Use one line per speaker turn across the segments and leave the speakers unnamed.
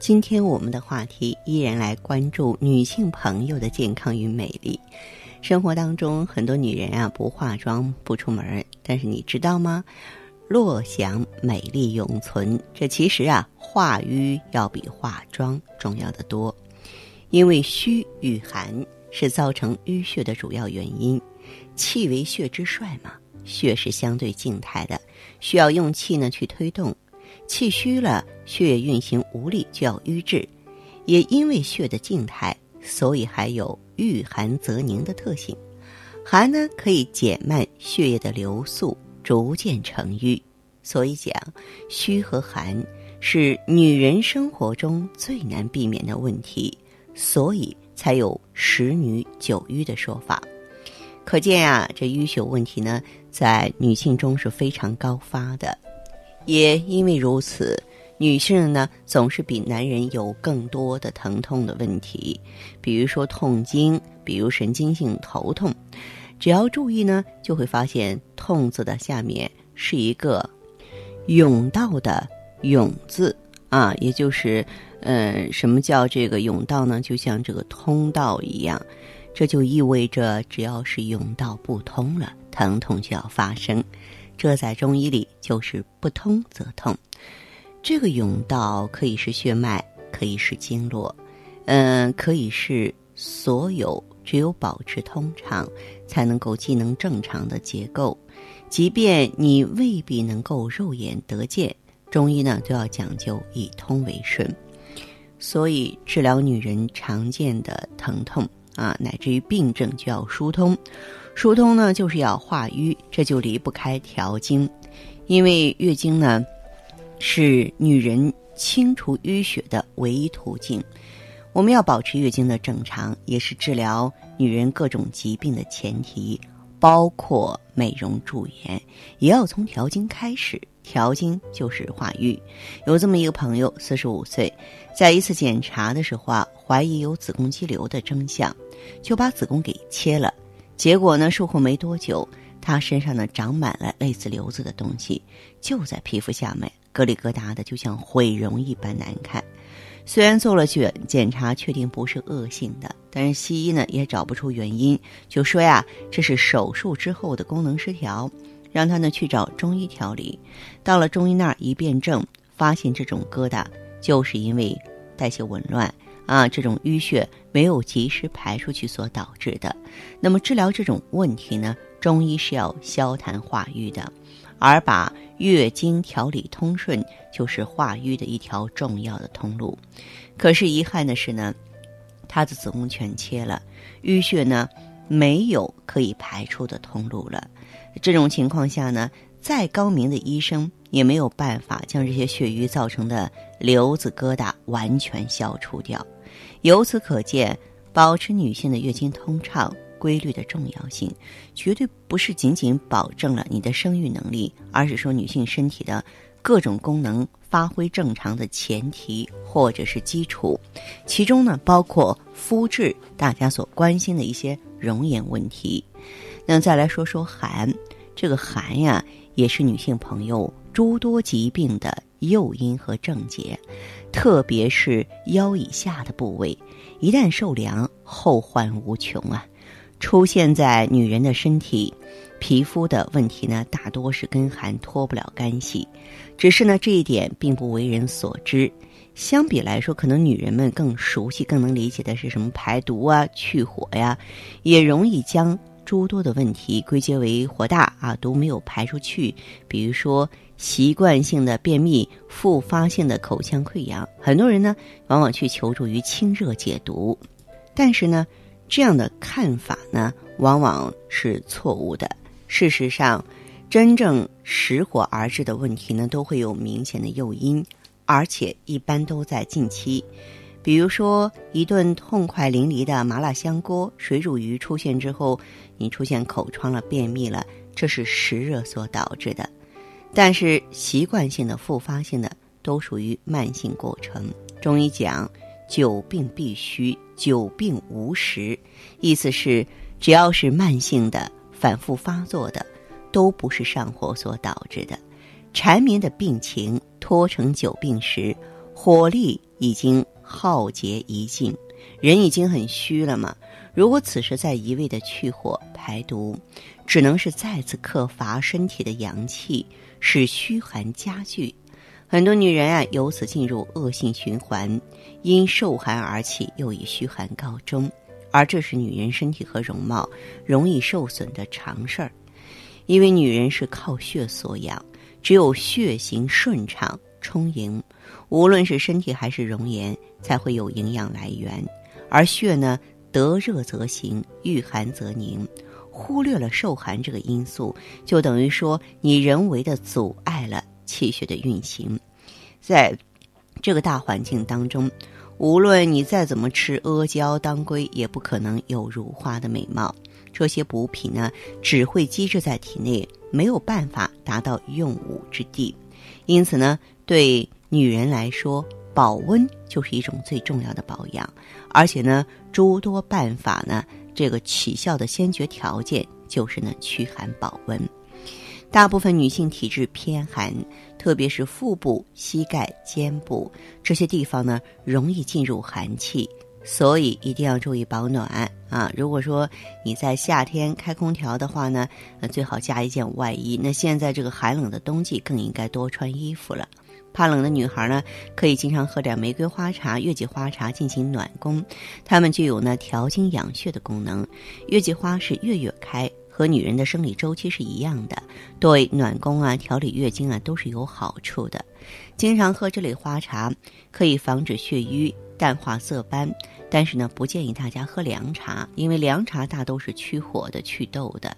今天我们的话题依然来关注女性朋友的健康与美丽。生活当中，很多女人啊不化妆不出门，但是你知道吗？若想美丽永存，这其实啊化瘀要比化妆重要的多。因为虚与寒是造成淤血的主要原因。气为血之帅嘛，血是相对静态的，需要用气呢去推动。气虚了，血液运行无力，就要瘀滞。也因为血的静态，所以还有遇寒则凝的特性。寒呢，可以减慢血液的流速，逐渐成瘀。所以讲，虚和寒是女人生活中最难避免的问题，所以才有十女九瘀的说法。可见啊，这淤血问题呢，在女性中是非常高发的。也因为如此，女性呢总是比男人有更多的疼痛的问题，比如说痛经，比如神经性头痛。只要注意呢，就会发现“痛”字的下面是一个“甬道”的“甬”字啊，也就是，呃，什么叫这个甬道呢？就像这个通道一样，这就意味着只要是甬道不通了，疼痛就要发生。这在中医里就是不通则痛，这个甬道可以是血脉，可以是经络，嗯，可以是所有只有保持通畅，才能够机能正常的结构。即便你未必能够肉眼得见，中医呢都要讲究以通为顺。所以治疗女人常见的疼痛啊，乃至于病症就要疏通。疏通呢，就是要化瘀，这就离不开调经，因为月经呢，是女人清除淤血的唯一途径。我们要保持月经的正常，也是治疗女人各种疾病的前提，包括美容驻颜，也要从调经开始。调经就是化瘀。有这么一个朋友，四十五岁，在一次检查的时候啊，怀疑有子宫肌瘤的征象，就把子宫给切了。结果呢？术后没多久，他身上呢长满了类似瘤子的东西，就在皮肤下面，疙里疙瘩的，就像毁容一般难看。虽然做了检检查，确定不是恶性的，但是西医呢也找不出原因，就说呀这是手术之后的功能失调，让他呢去找中医调理。到了中医那儿一辩证，发现这种疙瘩就是因为代谢紊乱。啊，这种淤血没有及时排出去所导致的。那么治疗这种问题呢，中医是要消痰化瘀的，而把月经调理通顺，就是化瘀的一条重要的通路。可是遗憾的是呢，他的子宫全切了，淤血呢没有可以排出的通路了。这种情况下呢，再高明的医生也没有办法将这些血瘀造成的瘤子疙瘩完全消除掉。由此可见，保持女性的月经通畅、规律的重要性，绝对不是仅仅保证了你的生育能力，而是说女性身体的各种功能发挥正常的前提或者是基础。其中呢，包括肤质，大家所关心的一些容颜问题。那再来说说寒，这个寒呀，也是女性朋友诸多疾病的诱因和症结。特别是腰以下的部位，一旦受凉，后患无穷啊！出现在女人的身体皮肤的问题呢，大多是跟寒脱不了干系。只是呢，这一点并不为人所知。相比来说，可能女人们更熟悉、更能理解的是什么排毒啊、去火呀，也容易将。诸多的问题归结为火大啊，毒没有排出去。比如说习惯性的便秘、复发性的口腔溃疡，很多人呢往往去求助于清热解毒，但是呢，这样的看法呢往往是错误的。事实上，真正实火而至的问题呢，都会有明显的诱因，而且一般都在近期。比如说，一顿痛快淋漓的麻辣香锅、水煮鱼出现之后，你出现口疮了、便秘了，这是湿热所导致的。但是习惯性的、复发性的都属于慢性过程。中医讲“久病必虚，久病无时”，意思是只要是慢性的、反复发作的，都不是上火所导致的。缠绵的病情拖成久病时，火力已经。耗竭已尽，人已经很虚了嘛。如果此时再一味的去火排毒，只能是再次克伐身体的阳气，使虚寒加剧。很多女人啊，由此进入恶性循环，因受寒而起，又以虚寒告终。而这是女人身体和容貌容易受损的常事儿，因为女人是靠血所养，只有血行顺畅。充盈，无论是身体还是容颜，才会有营养来源。而血呢，得热则行，遇寒则凝。忽略了受寒这个因素，就等于说你人为的阻碍了气血的运行。在这个大环境当中，无论你再怎么吃阿胶当归，也不可能有如花的美貌。这些补品呢，只会积滞在体内，没有办法达到用武之地。因此呢。对女人来说，保温就是一种最重要的保养，而且呢，诸多办法呢，这个起效的先决条件就是呢，驱寒保温。大部分女性体质偏寒，特别是腹部、膝盖、肩部这些地方呢，容易进入寒气，所以一定要注意保暖啊！如果说你在夏天开空调的话呢，那最好加一件外衣。那现在这个寒冷的冬季，更应该多穿衣服了。怕冷的女孩呢，可以经常喝点玫瑰花茶、月季花茶进行暖宫，它们具有呢调经养血的功能。月季花是月月开，和女人的生理周期是一样的，对暖宫啊、调理月经啊都是有好处的。经常喝这类花茶，可以防止血瘀、淡化色斑。但是呢，不建议大家喝凉茶，因为凉茶大都是去火的、祛痘的。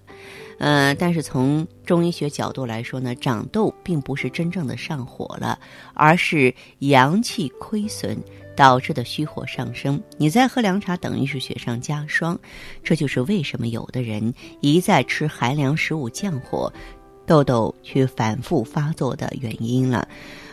呃，但是从中医学角度来说呢，长痘并不是真正的上火了，而是阳气亏损导致的虚火上升。你再喝凉茶，等于是雪上加霜。这就是为什么有的人一再吃寒凉食物降火，痘痘去反复发作的原因了。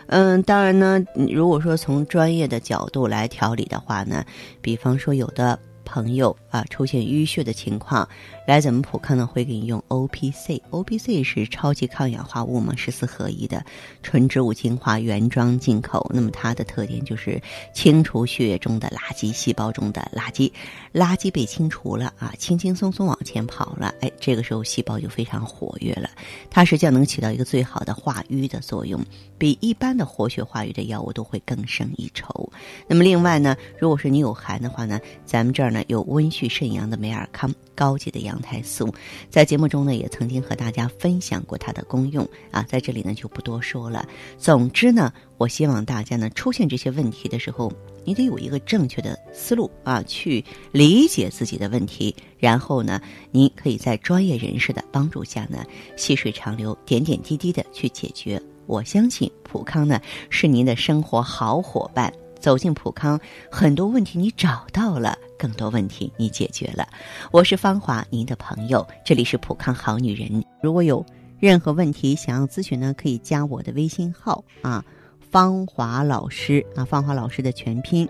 嗯，当然呢，如果说从专业的角度来调理的话呢，比方说有的。朋友啊，出现淤血的情况，来咱们普康呢会给你用 O P C，O P C 是超级抗氧化物嘛，十四合一的纯植物精华原装进口。那么它的特点就是清除血液中的垃圾细胞中的垃圾，垃圾被清除了啊，轻轻松松往前跑了，哎，这个时候细胞就非常活跃了。它实际上能起到一个最好的化瘀的作用，比一般的活血化瘀的药物都会更胜一筹。那么另外呢，如果是你有寒的话呢，咱们这儿呢。有温煦肾阳的美尔康，高级的羊胎素，在节目中呢也曾经和大家分享过它的功用啊，在这里呢就不多说了。总之呢，我希望大家呢出现这些问题的时候，你得有一个正确的思路啊，去理解自己的问题，然后呢，你可以在专业人士的帮助下呢，细水长流，点点滴滴的去解决。我相信普康呢是您的生活好伙伴。走进普康，很多问题你找到了，更多问题你解决了。我是芳华，您的朋友，这里是普康好女人。如果有任何问题想要咨询呢，可以加我的微信号啊，芳华老师啊，芳华老师的全拼。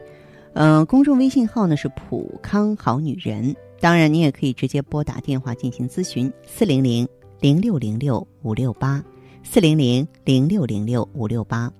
嗯，公众微信号呢是普康好女人。当然，你也可以直接拨打电话进行咨询，四零零零六零六五六八，四零零零六零六五六八。